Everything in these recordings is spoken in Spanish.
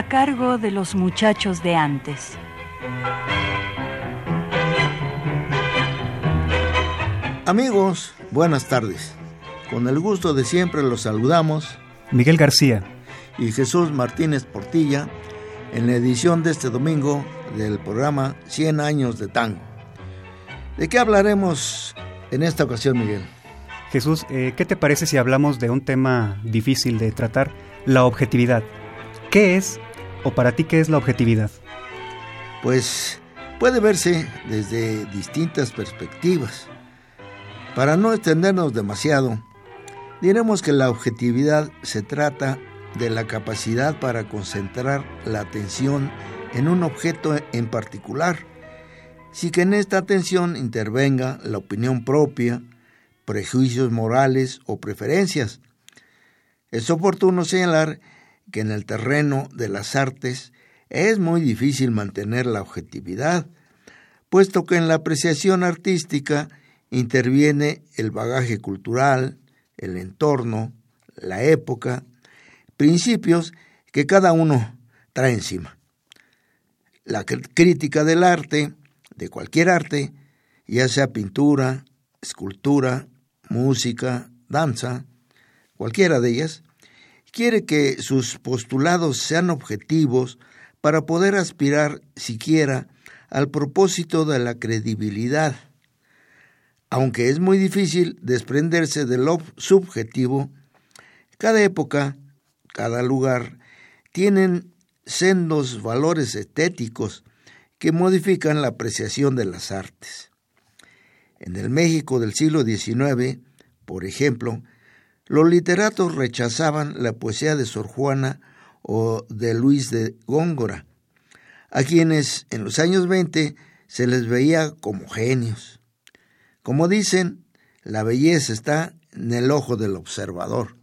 A cargo de los muchachos de antes. Amigos, buenas tardes. Con el gusto de siempre los saludamos Miguel García y Jesús Martínez Portilla en la edición de este domingo del programa 100 años de tango. ¿De qué hablaremos en esta ocasión, Miguel? Jesús, eh, ¿qué te parece si hablamos de un tema difícil de tratar, la objetividad? ¿Qué es o para ti qué es la objetividad? Pues puede verse desde distintas perspectivas. Para no extendernos demasiado, diremos que la objetividad se trata de la capacidad para concentrar la atención en un objeto en particular, sin que en esta atención intervenga la opinión propia, prejuicios morales o preferencias. Es oportuno señalar que en el terreno de las artes es muy difícil mantener la objetividad, puesto que en la apreciación artística interviene el bagaje cultural, el entorno, la época, principios que cada uno trae encima. La crítica del arte, de cualquier arte, ya sea pintura, escultura, música, danza, cualquiera de ellas, quiere que sus postulados sean objetivos para poder aspirar siquiera al propósito de la credibilidad. Aunque es muy difícil desprenderse de lo subjetivo, cada época, cada lugar, tienen sendos valores estéticos que modifican la apreciación de las artes. En el México del siglo XIX, por ejemplo, los literatos rechazaban la poesía de Sor Juana o de Luis de Góngora, a quienes en los años 20 se les veía como genios. Como dicen, la belleza está en el ojo del observador.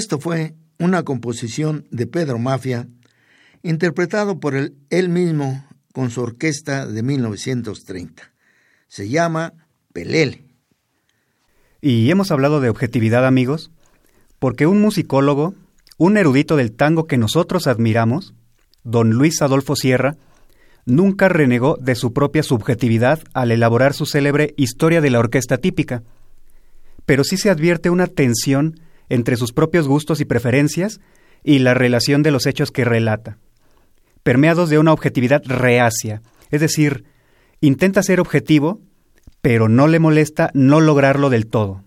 Esto fue una composición de Pedro Mafia, interpretado por él mismo con su orquesta de 1930. Se llama Pelele. Y hemos hablado de objetividad, amigos, porque un musicólogo, un erudito del tango que nosotros admiramos, don Luis Adolfo Sierra, nunca renegó de su propia subjetividad al elaborar su célebre Historia de la Orquesta Típica, pero sí se advierte una tensión entre sus propios gustos y preferencias y la relación de los hechos que relata, permeados de una objetividad reacia, es decir, intenta ser objetivo, pero no le molesta no lograrlo del todo.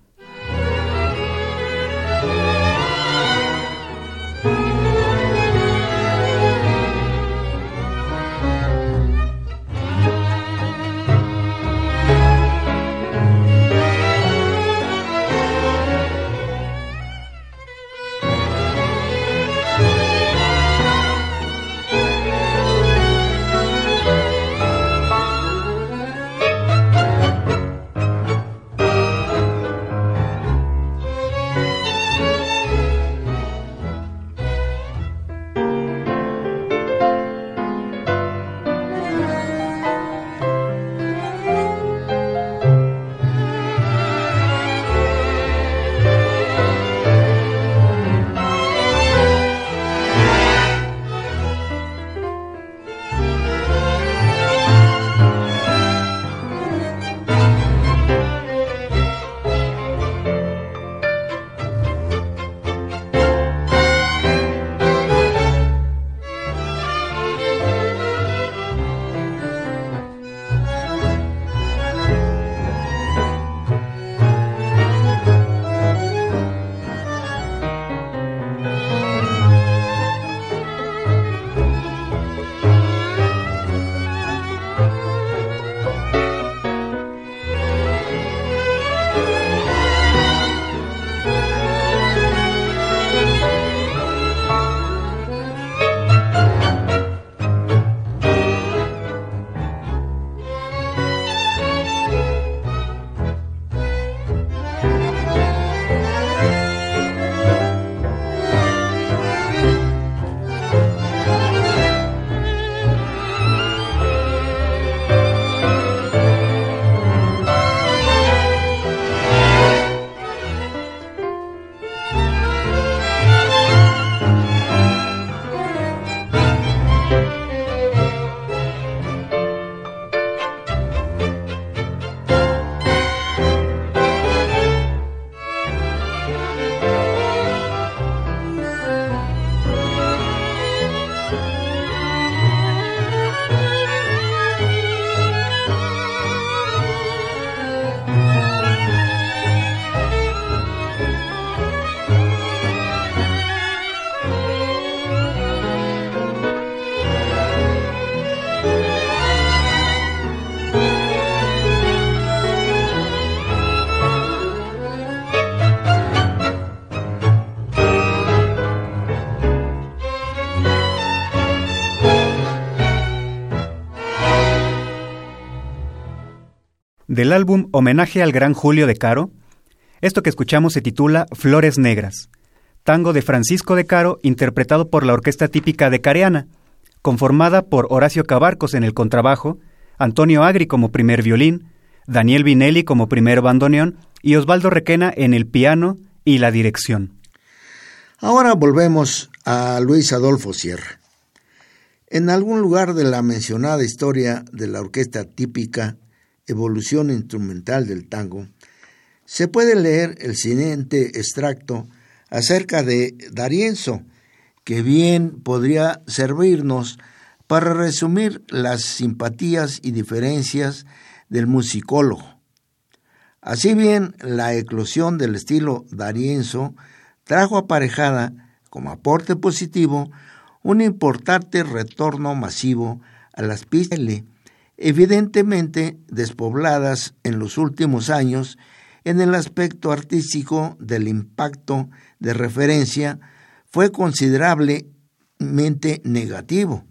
Del álbum Homenaje al Gran Julio de Caro, esto que escuchamos se titula Flores Negras, tango de Francisco de Caro interpretado por la orquesta típica de Careana, conformada por Horacio Cabarcos en el contrabajo, Antonio Agri como primer violín, Daniel Vinelli como primer bandoneón y Osvaldo Requena en el piano y la dirección. Ahora volvemos a Luis Adolfo Sierra. En algún lugar de la mencionada historia de la orquesta típica evolución instrumental del tango, se puede leer el siguiente extracto acerca de Darienzo, que bien podría servirnos para resumir las simpatías y diferencias del musicólogo. Así bien, la eclosión del estilo Darienzo trajo aparejada, como aporte positivo, un importante retorno masivo a las pistas evidentemente despobladas en los últimos años en el aspecto artístico del impacto de referencia fue considerablemente negativo.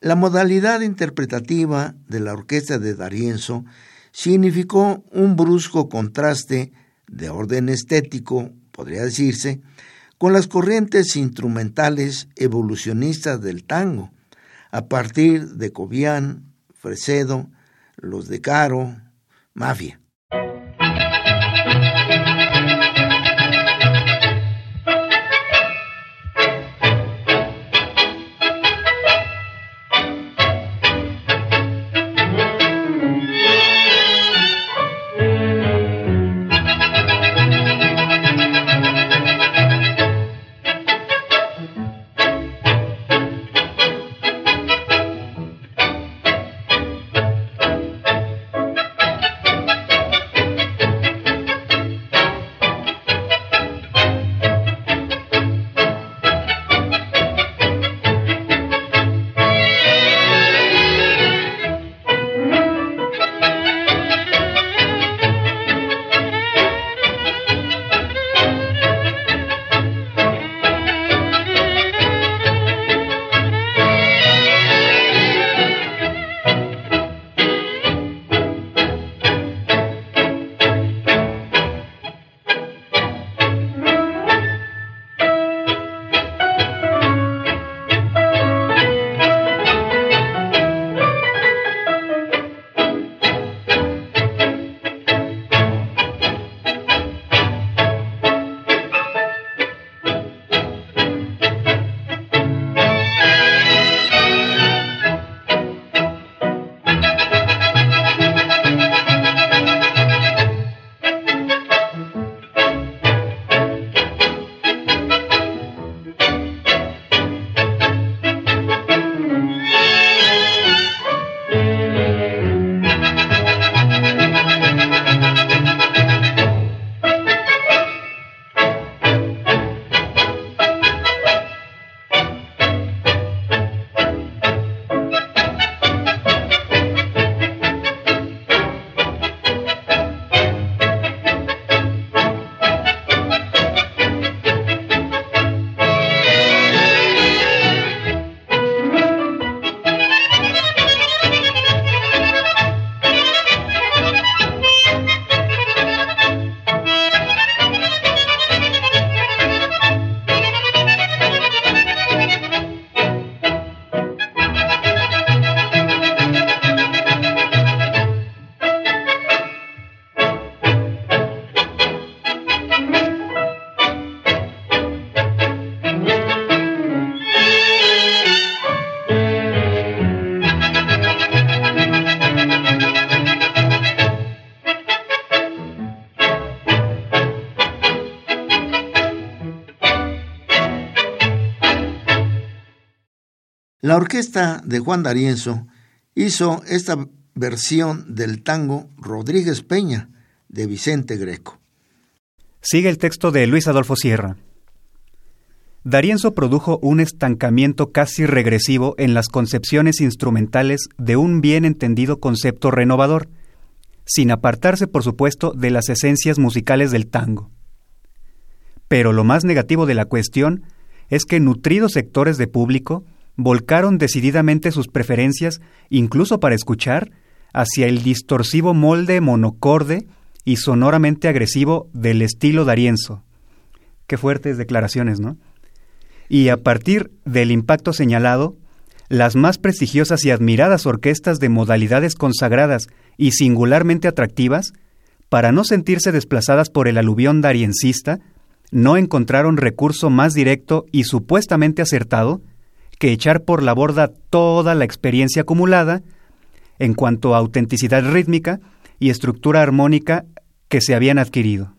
La modalidad interpretativa de la orquesta de Darienzo significó un brusco contraste de orden estético, podría decirse, con las corrientes instrumentales evolucionistas del tango, a partir de Cobian, Fresedo, los de Caro, Mafia. La orquesta de Juan D'Arienzo hizo esta versión del tango Rodríguez Peña de Vicente Greco. Sigue el texto de Luis Adolfo Sierra. D'Arienzo produjo un estancamiento casi regresivo en las concepciones instrumentales de un bien entendido concepto renovador, sin apartarse, por supuesto, de las esencias musicales del tango. Pero lo más negativo de la cuestión es que nutridos sectores de público volcaron decididamente sus preferencias, incluso para escuchar, hacia el distorsivo molde monocorde y sonoramente agresivo del estilo darienzo. Qué fuertes declaraciones, ¿no? Y a partir del impacto señalado, las más prestigiosas y admiradas orquestas de modalidades consagradas y singularmente atractivas, para no sentirse desplazadas por el aluvión dariencista, no encontraron recurso más directo y supuestamente acertado que echar por la borda toda la experiencia acumulada en cuanto a autenticidad rítmica y estructura armónica que se habían adquirido.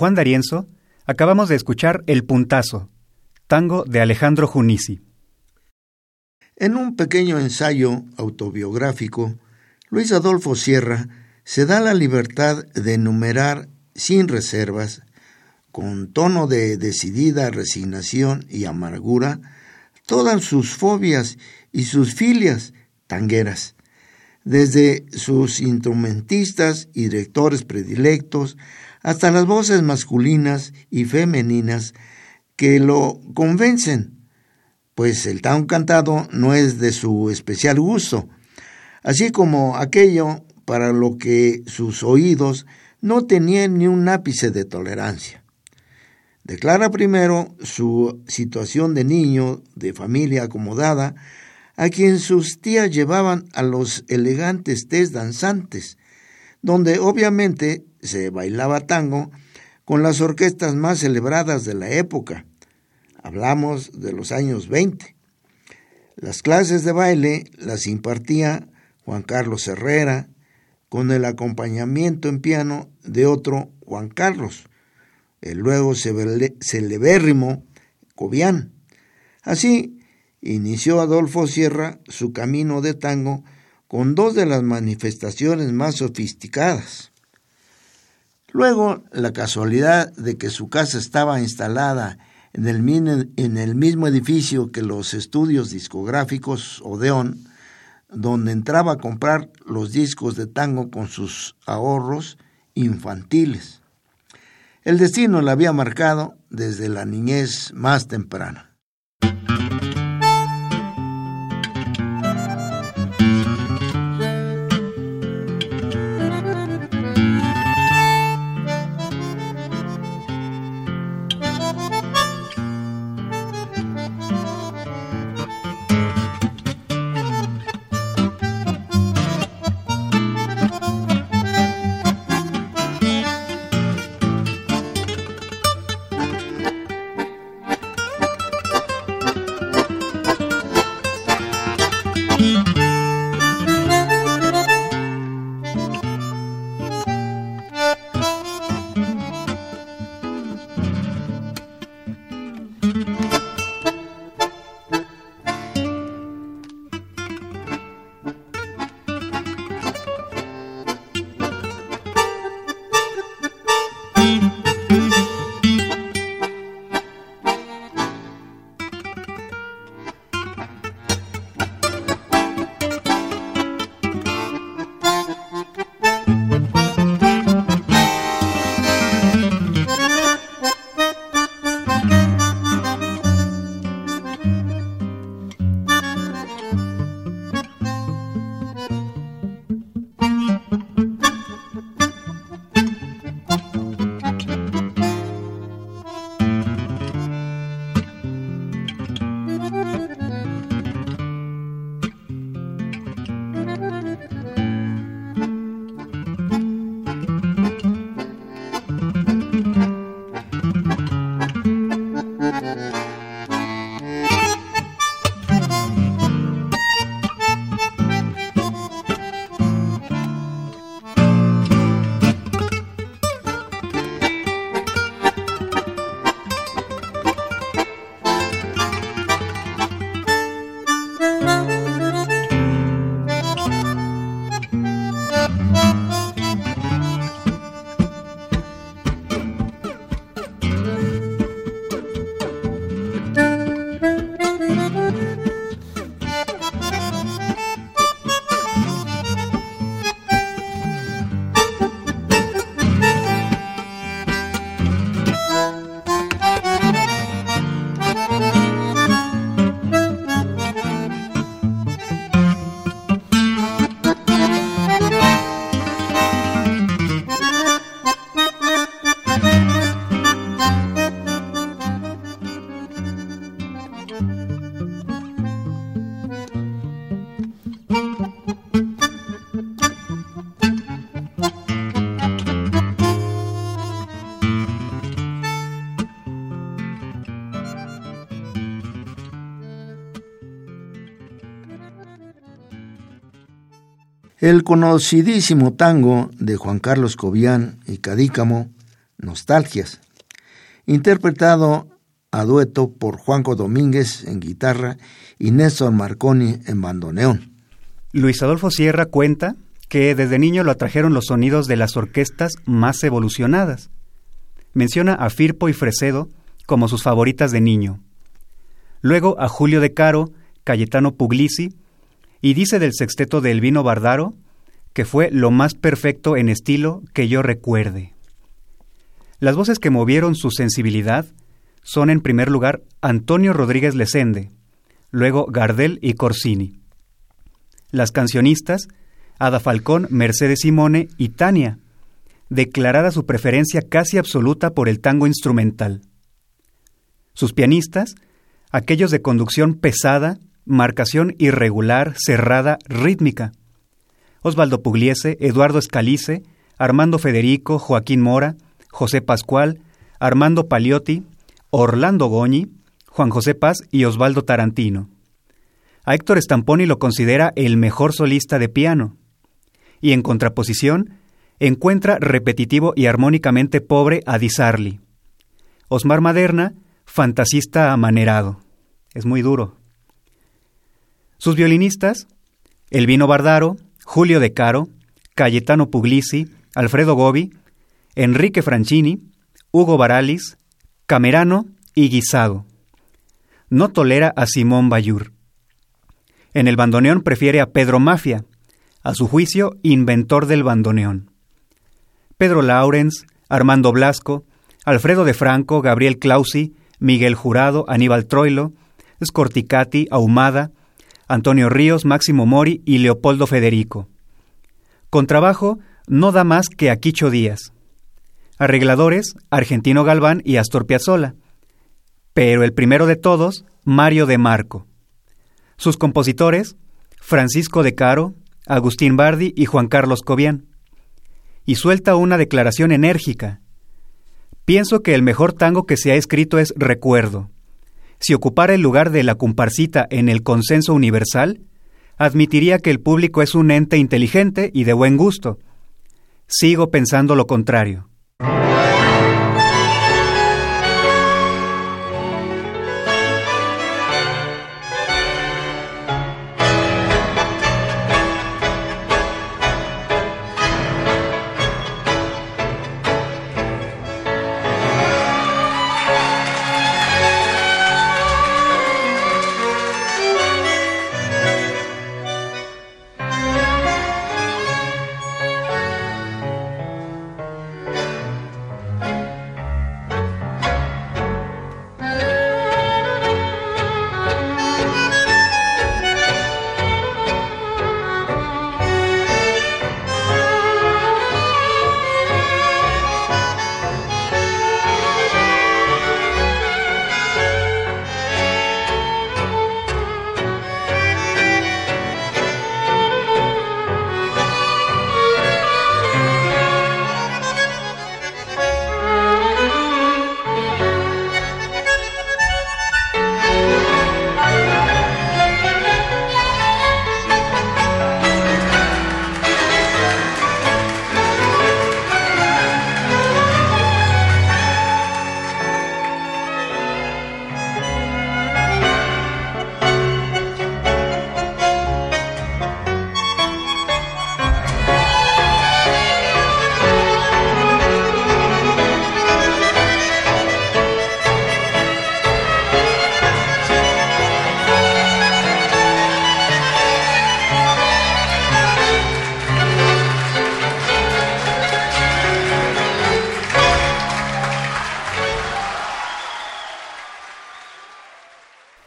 Juan D'Arienzo acabamos de escuchar El Puntazo, tango de Alejandro Junisi. En un pequeño ensayo autobiográfico, Luis Adolfo Sierra se da la libertad de enumerar sin reservas, con tono de decidida resignación y amargura, todas sus fobias y sus filias tangueras, desde sus instrumentistas y directores predilectos hasta las voces masculinas y femeninas que lo convencen, pues el tango cantado no es de su especial gusto, así como aquello para lo que sus oídos no tenían ni un ápice de tolerancia. Declara primero su situación de niño, de familia acomodada, a quien sus tías llevaban a los elegantes test danzantes, donde obviamente se bailaba tango con las orquestas más celebradas de la época. Hablamos de los años 20. Las clases de baile las impartía Juan Carlos Herrera, con el acompañamiento en piano de otro Juan Carlos, el luego celebérrimo Cobian. Así inició Adolfo Sierra su camino de tango con dos de las manifestaciones más sofisticadas. Luego, la casualidad de que su casa estaba instalada en el, mismo edificio que los estudios discográficos Odeón, donde entraba a comprar los discos de tango con sus ahorros infantiles. El destino la había marcado desde la niñez más temprana. El conocidísimo tango de Juan Carlos Cobian y Cadícamo, Nostalgias, interpretado a dueto por Juanco Domínguez en guitarra y Néstor Marconi en bandoneón. Luis Adolfo Sierra cuenta que desde niño lo atrajeron los sonidos de las orquestas más evolucionadas. Menciona a Firpo y Fresedo como sus favoritas de niño. Luego a Julio de Caro, Cayetano Puglisi, y dice del sexteto de Elvino Bardaro que fue lo más perfecto en estilo que yo recuerde. Las voces que movieron su sensibilidad son en primer lugar Antonio Rodríguez Lesende, luego Gardel y Corsini. Las cancionistas, Ada Falcón, Mercedes Simone y Tania, declarada su preferencia casi absoluta por el tango instrumental. Sus pianistas, aquellos de conducción pesada, marcación irregular, cerrada, rítmica. Osvaldo Pugliese, Eduardo Escalice, Armando Federico, Joaquín Mora, José Pascual, Armando Paliotti, Orlando Goñi, Juan José Paz y Osvaldo Tarantino. A Héctor Stamponi lo considera el mejor solista de piano. Y en contraposición, encuentra repetitivo y armónicamente pobre a Di Sarli. Osmar Maderna, fantasista amanerado. Es muy duro. Sus violinistas, Elvino Bardaro, Julio De Caro, Cayetano Puglisi, Alfredo Gobi, Enrique Franchini, Hugo Baralis, Camerano y Guisado. No tolera a Simón Bayur. En el bandoneón prefiere a Pedro Mafia, a su juicio inventor del bandoneón. Pedro Laurens, Armando Blasco, Alfredo de Franco, Gabriel Clausi, Miguel Jurado, Aníbal Troilo, Scorticati, Ahumada, Antonio Ríos, Máximo Mori y Leopoldo Federico. Con trabajo no da más que a Quicho Díaz. Arregladores, Argentino Galván y Astor Piazzolla. Pero el primero de todos, Mario de Marco. Sus compositores, Francisco de Caro, Agustín Bardi y Juan Carlos Cobian. Y suelta una declaración enérgica. Pienso que el mejor tango que se ha escrito es Recuerdo. Si ocupara el lugar de la comparsita en el consenso universal, admitiría que el público es un ente inteligente y de buen gusto. Sigo pensando lo contrario.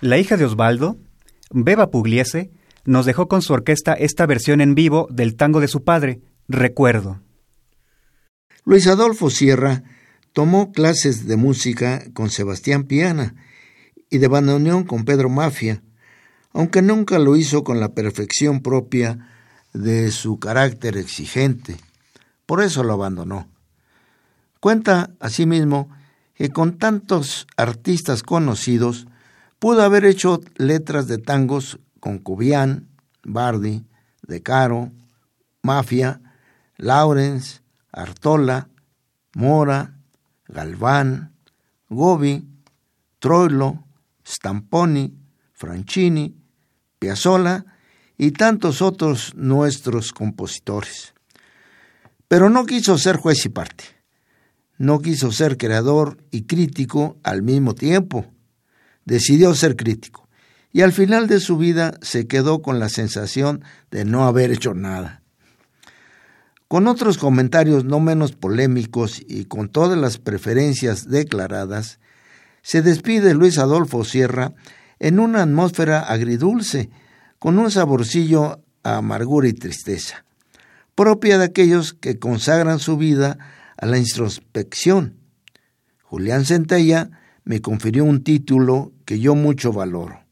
La hija de Osvaldo, Beba Pugliese, nos dejó con su orquesta esta versión en vivo del tango de su padre, Recuerdo. Luis Adolfo Sierra tomó clases de música con Sebastián Piana y de bandoneón con Pedro Mafia, aunque nunca lo hizo con la perfección propia de su carácter exigente. Por eso lo abandonó. Cuenta asimismo que con tantos artistas conocidos Pudo haber hecho letras de tangos con Cubián, Bardi, De Caro, Mafia, Lawrence, Artola, Mora, Galván, Gobi, Troilo, Stamponi, Franchini, Piazzolla y tantos otros nuestros compositores. Pero no quiso ser juez y parte. No quiso ser creador y crítico al mismo tiempo. Decidió ser crítico y al final de su vida se quedó con la sensación de no haber hecho nada. Con otros comentarios no menos polémicos y con todas las preferencias declaradas, se despide Luis Adolfo Sierra en una atmósfera agridulce, con un saborcillo a amargura y tristeza, propia de aquellos que consagran su vida a la introspección. Julián Centella me confirió un título que yo mucho valoro.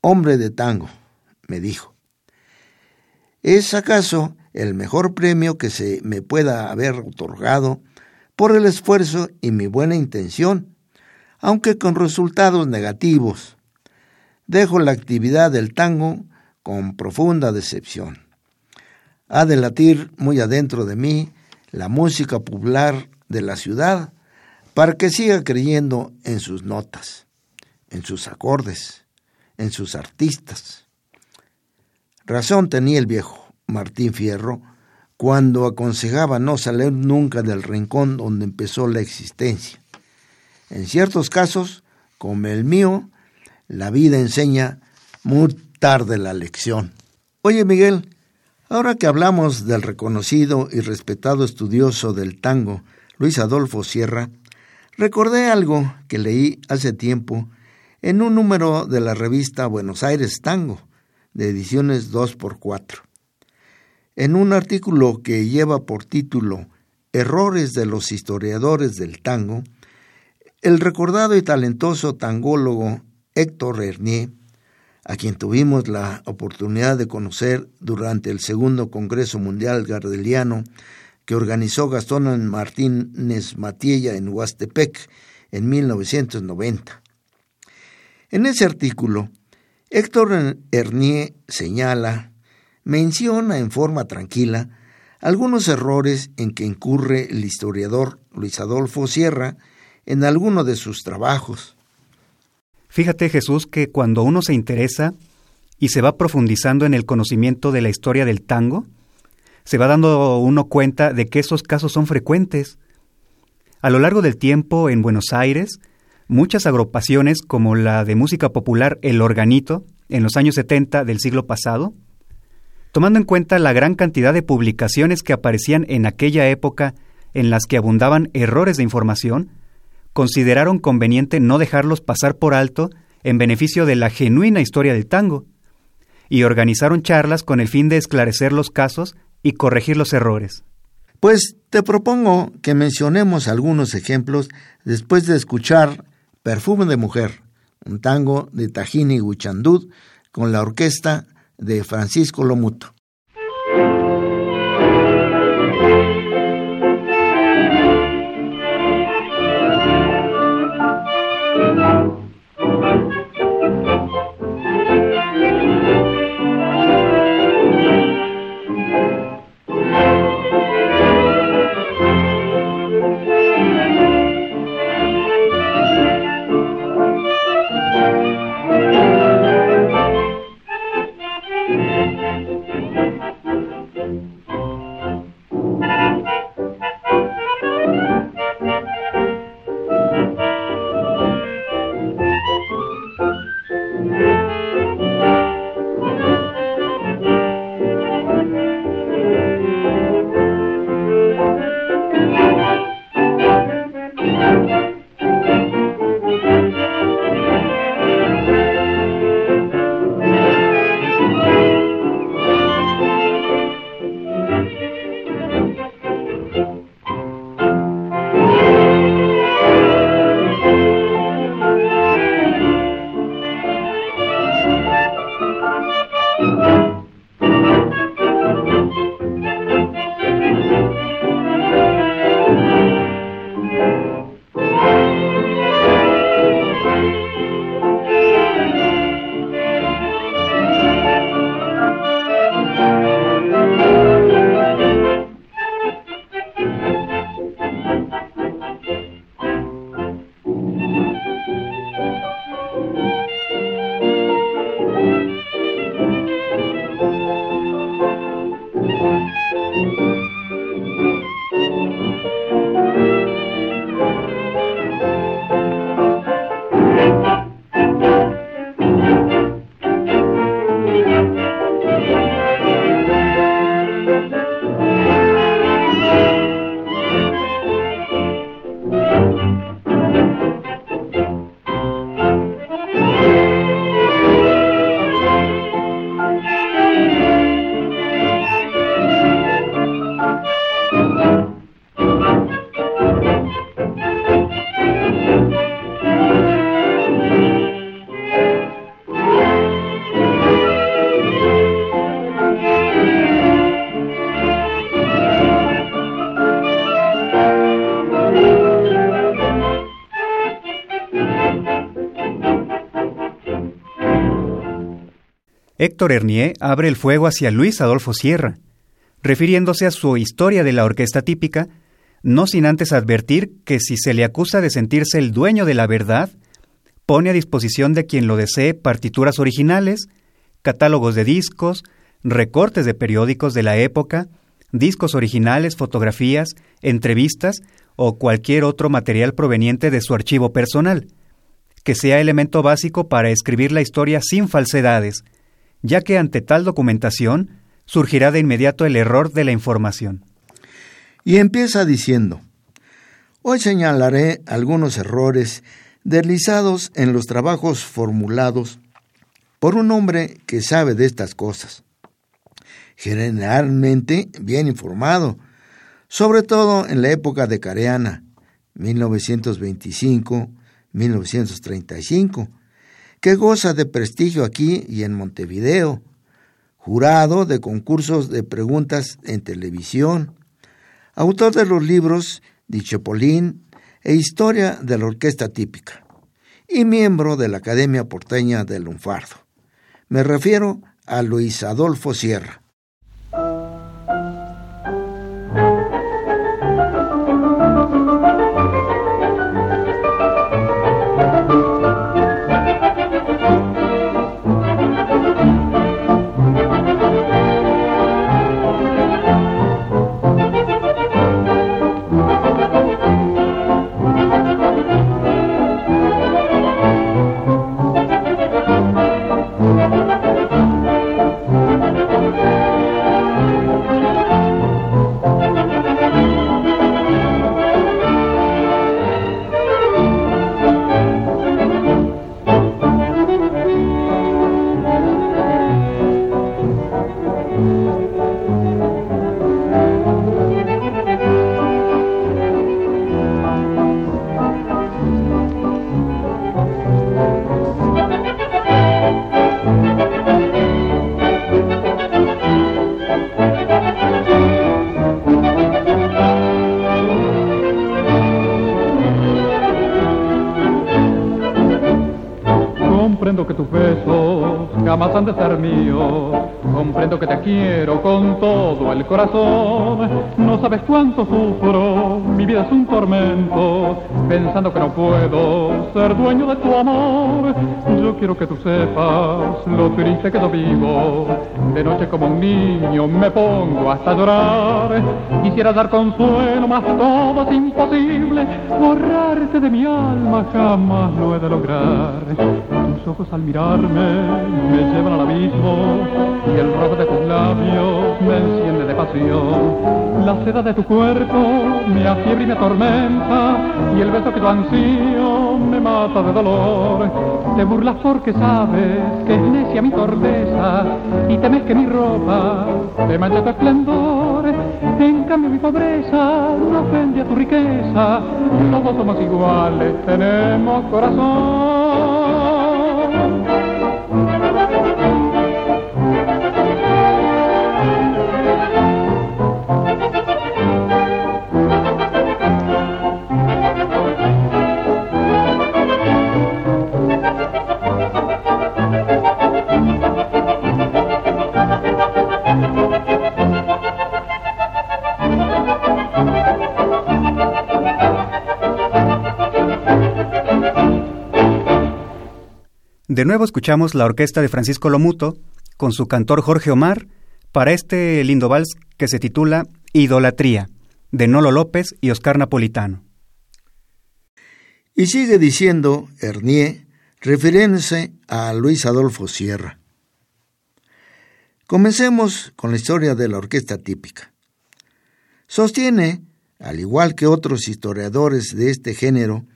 Hombre de tango, me dijo. ¿Es acaso el mejor premio que se me pueda haber otorgado por el esfuerzo y mi buena intención, aunque con resultados negativos. Dejo la actividad del tango con profunda decepción. Ha de latir muy adentro de mí la música popular de la ciudad para que siga creyendo en sus notas, en sus acordes, en sus artistas. Razón tenía el viejo. Martín Fierro cuando aconsejaba no salir nunca del rincón donde empezó la existencia. En ciertos casos, como el mío, la vida enseña muy tarde la lección. Oye Miguel, ahora que hablamos del reconocido y respetado estudioso del tango, Luis Adolfo Sierra, recordé algo que leí hace tiempo en un número de la revista Buenos Aires Tango, de ediciones 2x4. En un artículo que lleva por título Errores de los historiadores del tango, el recordado y talentoso tangólogo Héctor Hernier, a quien tuvimos la oportunidad de conocer durante el segundo Congreso Mundial Gardeliano que organizó Gastón Martínez Matiella en Huastepec en 1990. En ese artículo, Héctor Hernier señala menciona en forma tranquila algunos errores en que incurre el historiador Luis Adolfo Sierra en alguno de sus trabajos. Fíjate Jesús que cuando uno se interesa y se va profundizando en el conocimiento de la historia del tango, se va dando uno cuenta de que esos casos son frecuentes. A lo largo del tiempo, en Buenos Aires, muchas agrupaciones como la de música popular El Organito, en los años 70 del siglo pasado, tomando en cuenta la gran cantidad de publicaciones que aparecían en aquella época en las que abundaban errores de información, consideraron conveniente no dejarlos pasar por alto en beneficio de la genuina historia del tango, y organizaron charlas con el fin de esclarecer los casos y corregir los errores. Pues te propongo que mencionemos algunos ejemplos después de escuchar Perfume de Mujer, un tango de Tajini Guchandud con la orquesta de Francisco Lomuto. Héctor Hernier abre el fuego hacia Luis Adolfo Sierra, refiriéndose a su historia de la orquesta típica, no sin antes advertir que si se le acusa de sentirse el dueño de la verdad, pone a disposición de quien lo desee partituras originales, catálogos de discos, recortes de periódicos de la época, discos originales, fotografías, entrevistas o cualquier otro material proveniente de su archivo personal, que sea elemento básico para escribir la historia sin falsedades, ya que ante tal documentación surgirá de inmediato el error de la información. Y empieza diciendo, hoy señalaré algunos errores deslizados en los trabajos formulados por un hombre que sabe de estas cosas, generalmente bien informado, sobre todo en la época de Careana, 1925-1935, que goza de prestigio aquí y en Montevideo, jurado de concursos de preguntas en televisión, autor de los libros Dichepolín e Historia de la Orquesta Típica, y miembro de la Academia Porteña del Lunfardo. Me refiero a Luis Adolfo Sierra. De ser mío. Comprendo que te quiero con todo el corazón. No sabes cuánto sufro, mi vida es un tormento. Pensando que no puedo ser dueño de tu amor. Yo quiero que tú sepas lo triste que yo vivo. De noche como un niño me pongo hasta llorar. Quisiera dar consuelo, mas todo es imposible. Borrarte de mi alma jamás lo he de lograr ojos al mirarme me llevan al abismo rojo de tus labios me enciende de pasión. La seda de tu cuerpo me afiebre y me atormenta y el beso que tu ansío me mata de dolor. Te burlas porque sabes que es necia mi torpeza y temes que mi ropa te manche tu esplendor. En cambio mi pobreza no ofende a tu riqueza, todos somos iguales, tenemos corazón. De nuevo escuchamos la orquesta de Francisco Lomuto con su cantor Jorge Omar para este lindo vals que se titula Idolatría, de Nolo López y Oscar Napolitano. Y sigue diciendo Hernier, refiriéndose a Luis Adolfo Sierra. Comencemos con la historia de la orquesta típica. Sostiene, al igual que otros historiadores de este género,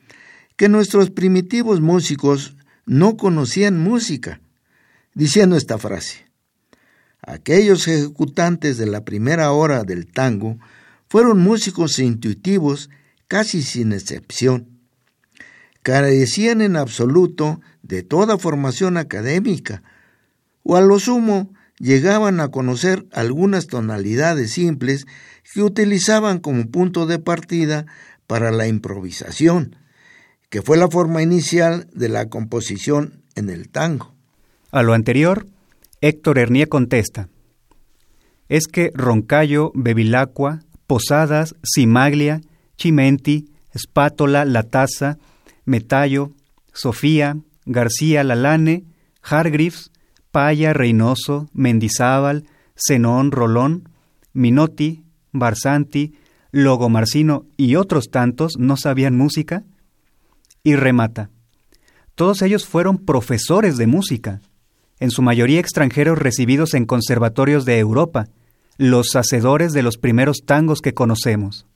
que nuestros primitivos músicos no conocían música, diciendo esta frase. Aquellos ejecutantes de la primera hora del tango fueron músicos intuitivos casi sin excepción. Carecían en absoluto de toda formación académica, o a lo sumo llegaban a conocer algunas tonalidades simples que utilizaban como punto de partida para la improvisación, que fue la forma inicial de la composición en el tango. A lo anterior, Héctor Hernier contesta, es que Roncayo, Bevilacqua, Posadas, Cimaglia, Chimenti, Espátola, La Taza, Metallo, Sofía, García Lalane, Hargreaves, Paya, Reynoso, Mendizábal, Zenón, Rolón, Minotti, Barsanti, Logo Marcino y otros tantos no sabían música? Y remata. Todos ellos fueron profesores de música, en su mayoría extranjeros recibidos en conservatorios de Europa, los hacedores de los primeros tangos que conocemos.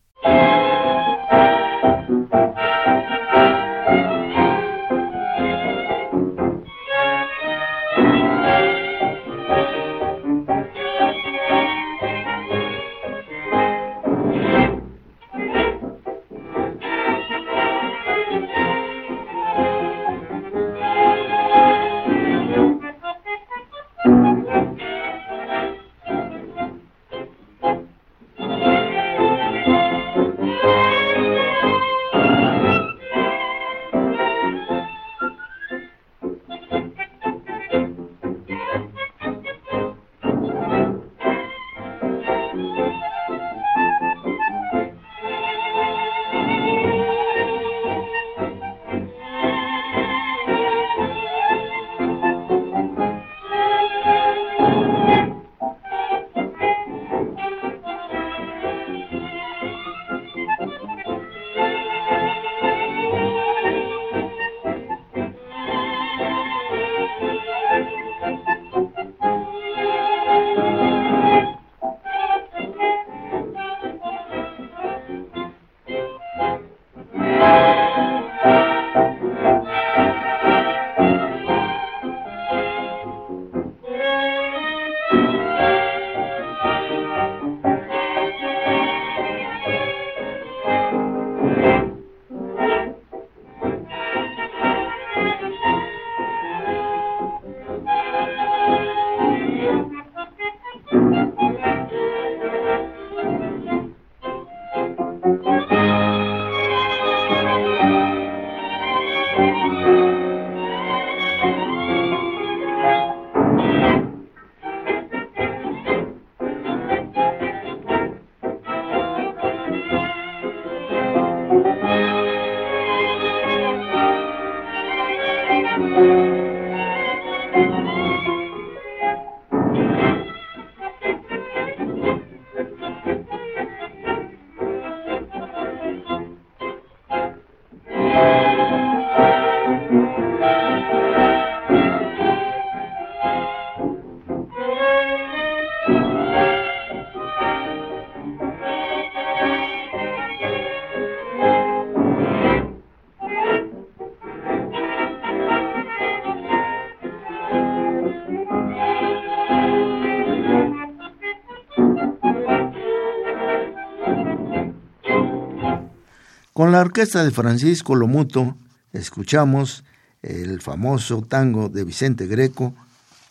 La orquesta de Francisco Lomuto escuchamos el famoso tango de Vicente Greco,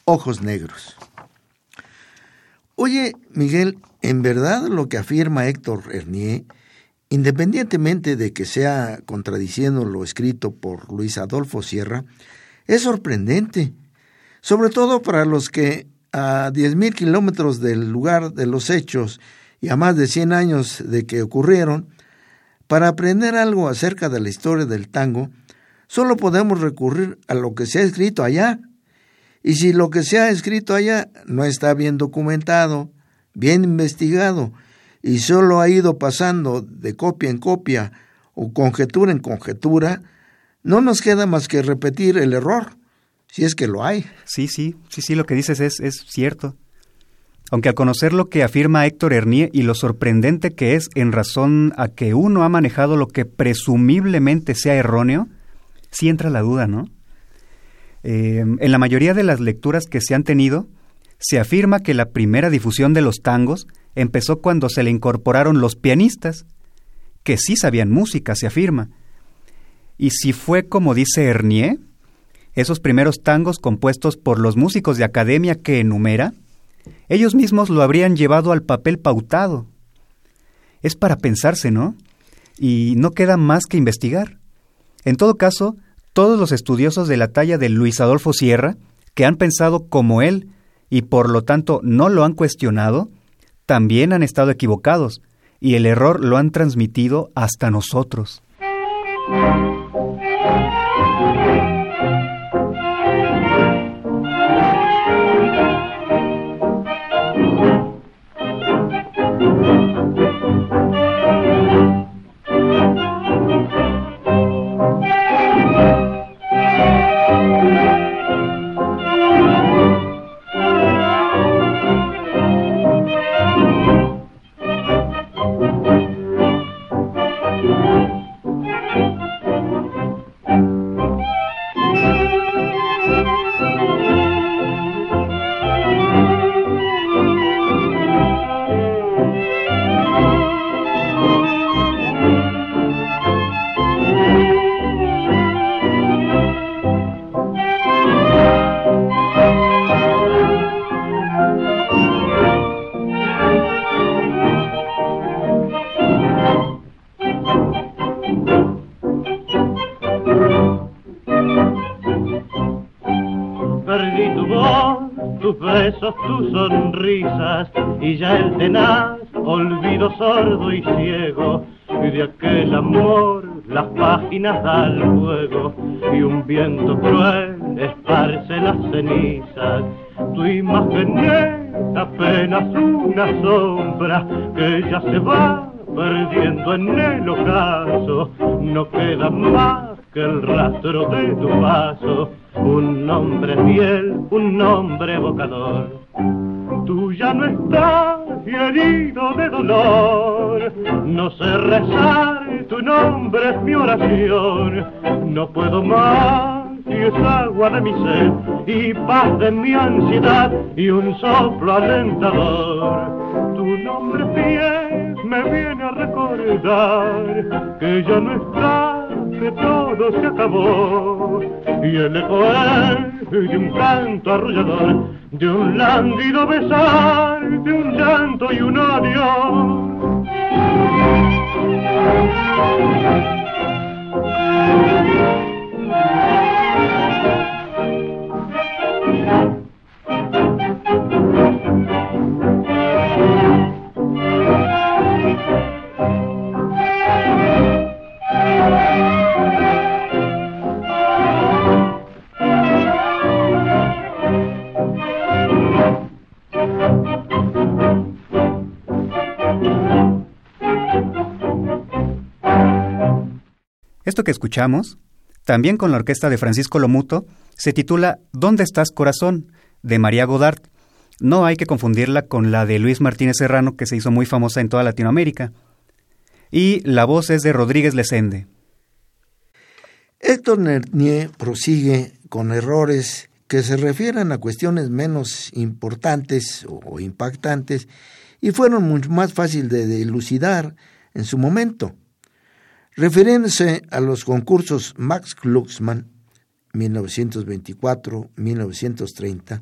Ojos Negros. Oye, Miguel, en verdad lo que afirma Héctor Hernier, independientemente de que sea contradiciendo lo escrito por Luis Adolfo Sierra, es sorprendente, sobre todo para los que a 10.000 kilómetros del lugar de los hechos y a más de 100 años de que ocurrieron, para aprender algo acerca de la historia del tango, solo podemos recurrir a lo que se ha escrito allá. Y si lo que se ha escrito allá no está bien documentado, bien investigado, y solo ha ido pasando de copia en copia o conjetura en conjetura, no nos queda más que repetir el error, si es que lo hay. Sí, sí, sí, sí, lo que dices es, es cierto. Aunque al conocer lo que afirma Héctor Hernier y lo sorprendente que es en razón a que uno ha manejado lo que presumiblemente sea erróneo, sí entra la duda, ¿no? Eh, en la mayoría de las lecturas que se han tenido, se afirma que la primera difusión de los tangos empezó cuando se le incorporaron los pianistas, que sí sabían música, se afirma. Y si fue como dice Hernier, esos primeros tangos compuestos por los músicos de academia que enumera, ellos mismos lo habrían llevado al papel pautado. Es para pensarse, ¿no? Y no queda más que investigar. En todo caso, todos los estudiosos de la talla de Luis Adolfo Sierra, que han pensado como él, y por lo tanto no lo han cuestionado, también han estado equivocados y el error lo han transmitido hasta nosotros. Tus sonrisas y ya el tenaz olvido sordo y ciego y de aquel amor las páginas al fuego y un viento cruel esparce las cenizas. Tu imagen es apenas una sombra que ya se va perdiendo en el ocaso. No queda más que el rastro de tu paso un nombre fiel, un nombre evocador. Tú ya no estás herido de dolor, no sé rezar, tu nombre es mi oración, no puedo más y es agua de mi sed y paz de mi ansiedad y un soplo alentador. Tu nombre fiel me viene a recordar que ya no estás que todo se acabó y el eco es de un canto arrollador, de un lánguido besar, de un llanto y un adiós. Esto que escuchamos, también con la orquesta de Francisco Lomuto, se titula ¿Dónde estás corazón? de María Godard. No hay que confundirla con la de Luis Martínez Serrano, que se hizo muy famosa en toda Latinoamérica. Y la voz es de Rodríguez Lesende. Héctor Nernier prosigue con errores que se refieren a cuestiones menos importantes o impactantes y fueron mucho más fácil de dilucidar en su momento. Refiriéndose a los concursos Max Glucksmann 1924-1930,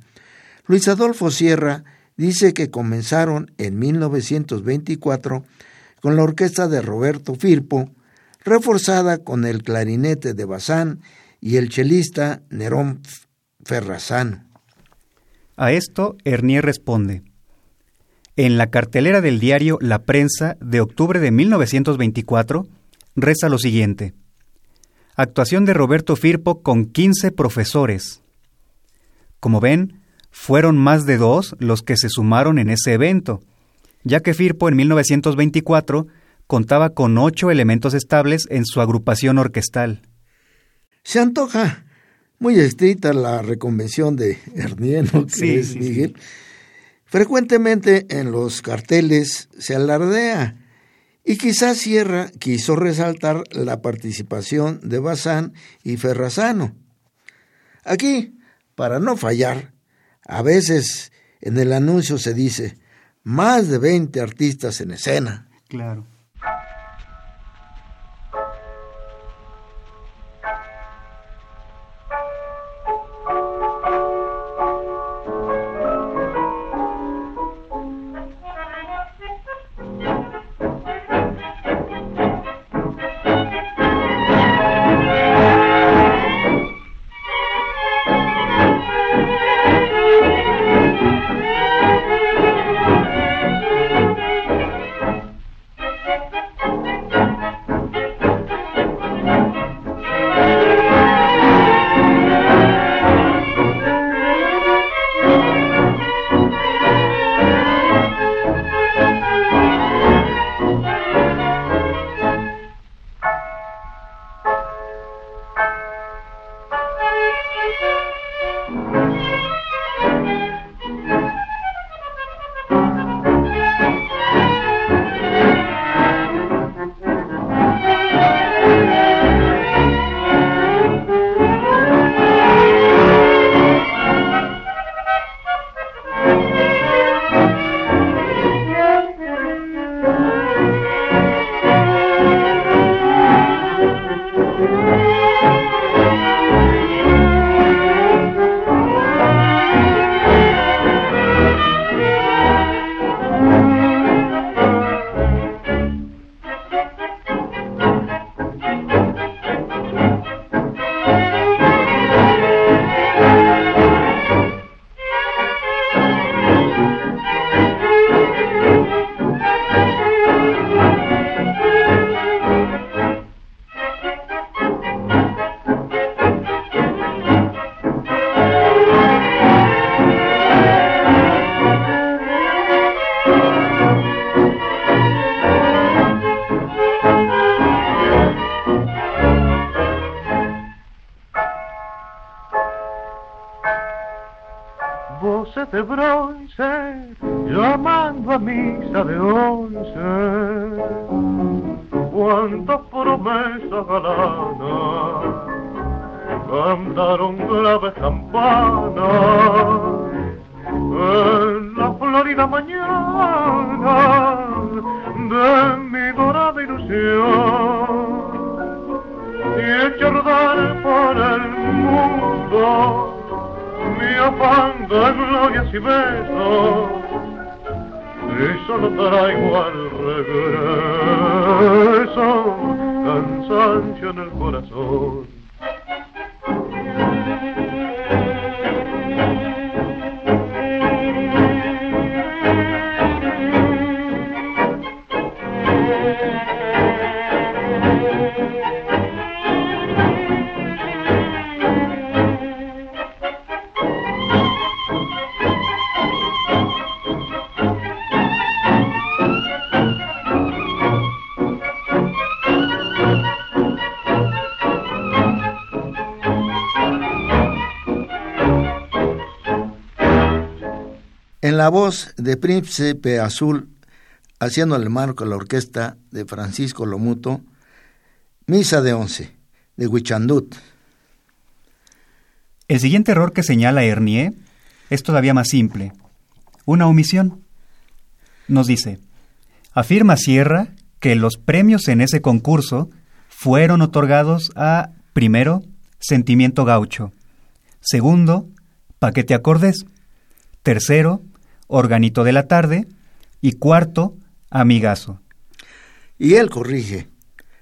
Luis Adolfo Sierra dice que comenzaron en 1924 con la orquesta de Roberto Firpo, reforzada con el clarinete de Bazán y el chelista Nerón Ferrazano. A esto Hernier responde. En la cartelera del diario La Prensa de octubre de 1924, reza lo siguiente. Actuación de Roberto Firpo con 15 profesores. Como ven, fueron más de dos los que se sumaron en ese evento, ya que Firpo en 1924 contaba con ocho elementos estables en su agrupación orquestal. Se antoja muy estricta la reconvención de Hernieno, que es Miguel. Frecuentemente en los carteles se alardea y quizás Sierra quiso resaltar la participación de Bazán y Ferrazano. Aquí, para no fallar, a veces en el anuncio se dice más de 20 artistas en escena. Claro. Misa de once, cuántas promesas galanas cantaron graves campanas. En la florida mañana de mi dorada ilusión y echar dar por el mundo mi afán de glorias y besos y solo traigo al regreso. Cansancio en el corazón la voz de Príncipe Azul, haciendo el marco a la orquesta de Francisco Lomuto, Misa de Once, de Huichandut. El siguiente error que señala Hernier es todavía más simple. Una omisión. Nos dice, afirma Sierra que los premios en ese concurso fueron otorgados a, primero, Sentimiento Gaucho, segundo, Paquete Acordes, tercero, Organito de la Tarde y cuarto, Amigazo. Y él corrige.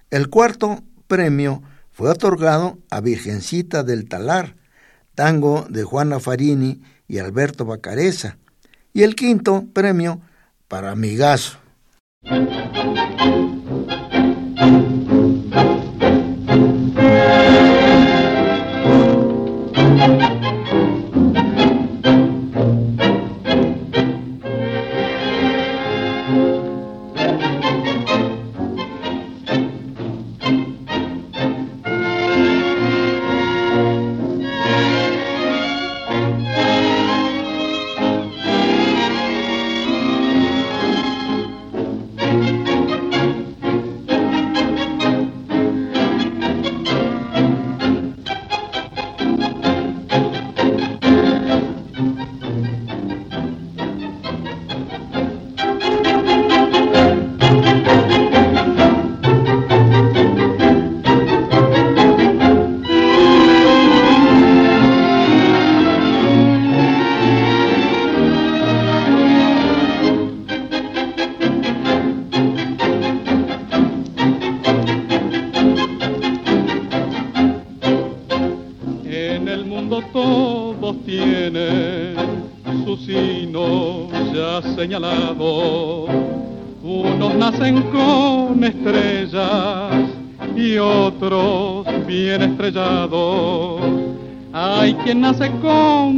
El cuarto premio fue otorgado a Virgencita del Talar, tango de Juana Farini y Alberto Bacareza, y el quinto premio para Amigazo.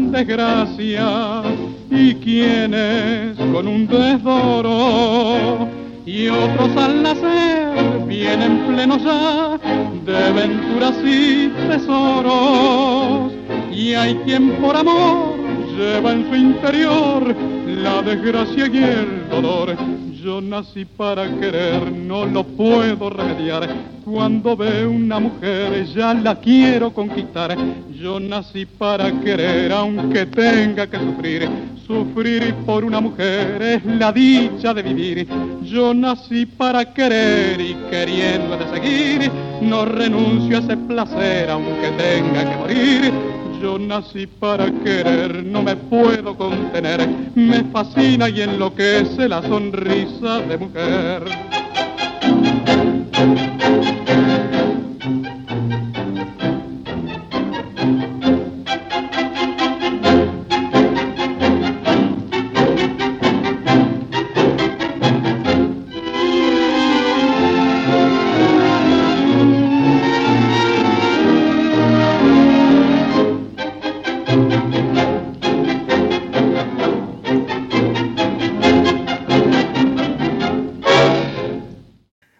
Con desgracia y quienes con un desdoro. Y otros al nacer vienen plenos ya de venturas y tesoros. Y hay quien por amor lleva en su interior la desgracia y el dolor. Yo nací para querer, no lo puedo remediar. Cuando veo una mujer ya la quiero conquistar. Yo nací para querer, aunque tenga que sufrir. Sufrir por una mujer es la dicha de vivir. Yo nací para querer y queriendo de seguir, no renuncio a ese placer aunque tenga que morir yo nací para querer, no me puedo contener. Me fascina y enloquece la sonrisa de mujer.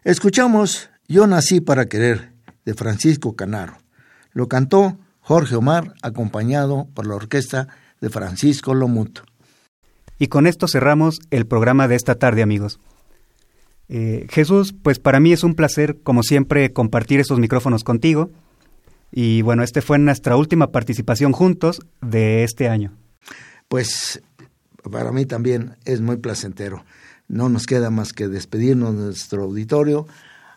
Escuchamos Yo nací para querer de Francisco Canaro. Lo cantó Jorge Omar acompañado por la orquesta de Francisco Lomuto. Y con esto cerramos el programa de esta tarde, amigos. Eh, Jesús, pues para mí es un placer, como siempre, compartir estos micrófonos contigo. Y bueno, este fue nuestra última participación juntos de este año. Pues para mí también es muy placentero. No nos queda más que despedirnos de nuestro auditorio,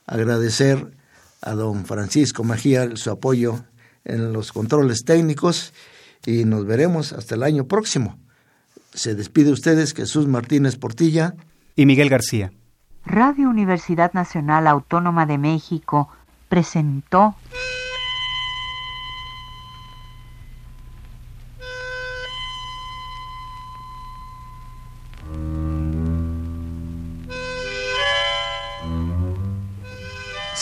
agradecer a don Francisco Mejía su apoyo en los controles técnicos y nos veremos hasta el año próximo. Se despide ustedes Jesús Martínez Portilla y Miguel García. Radio Universidad Nacional Autónoma de México presentó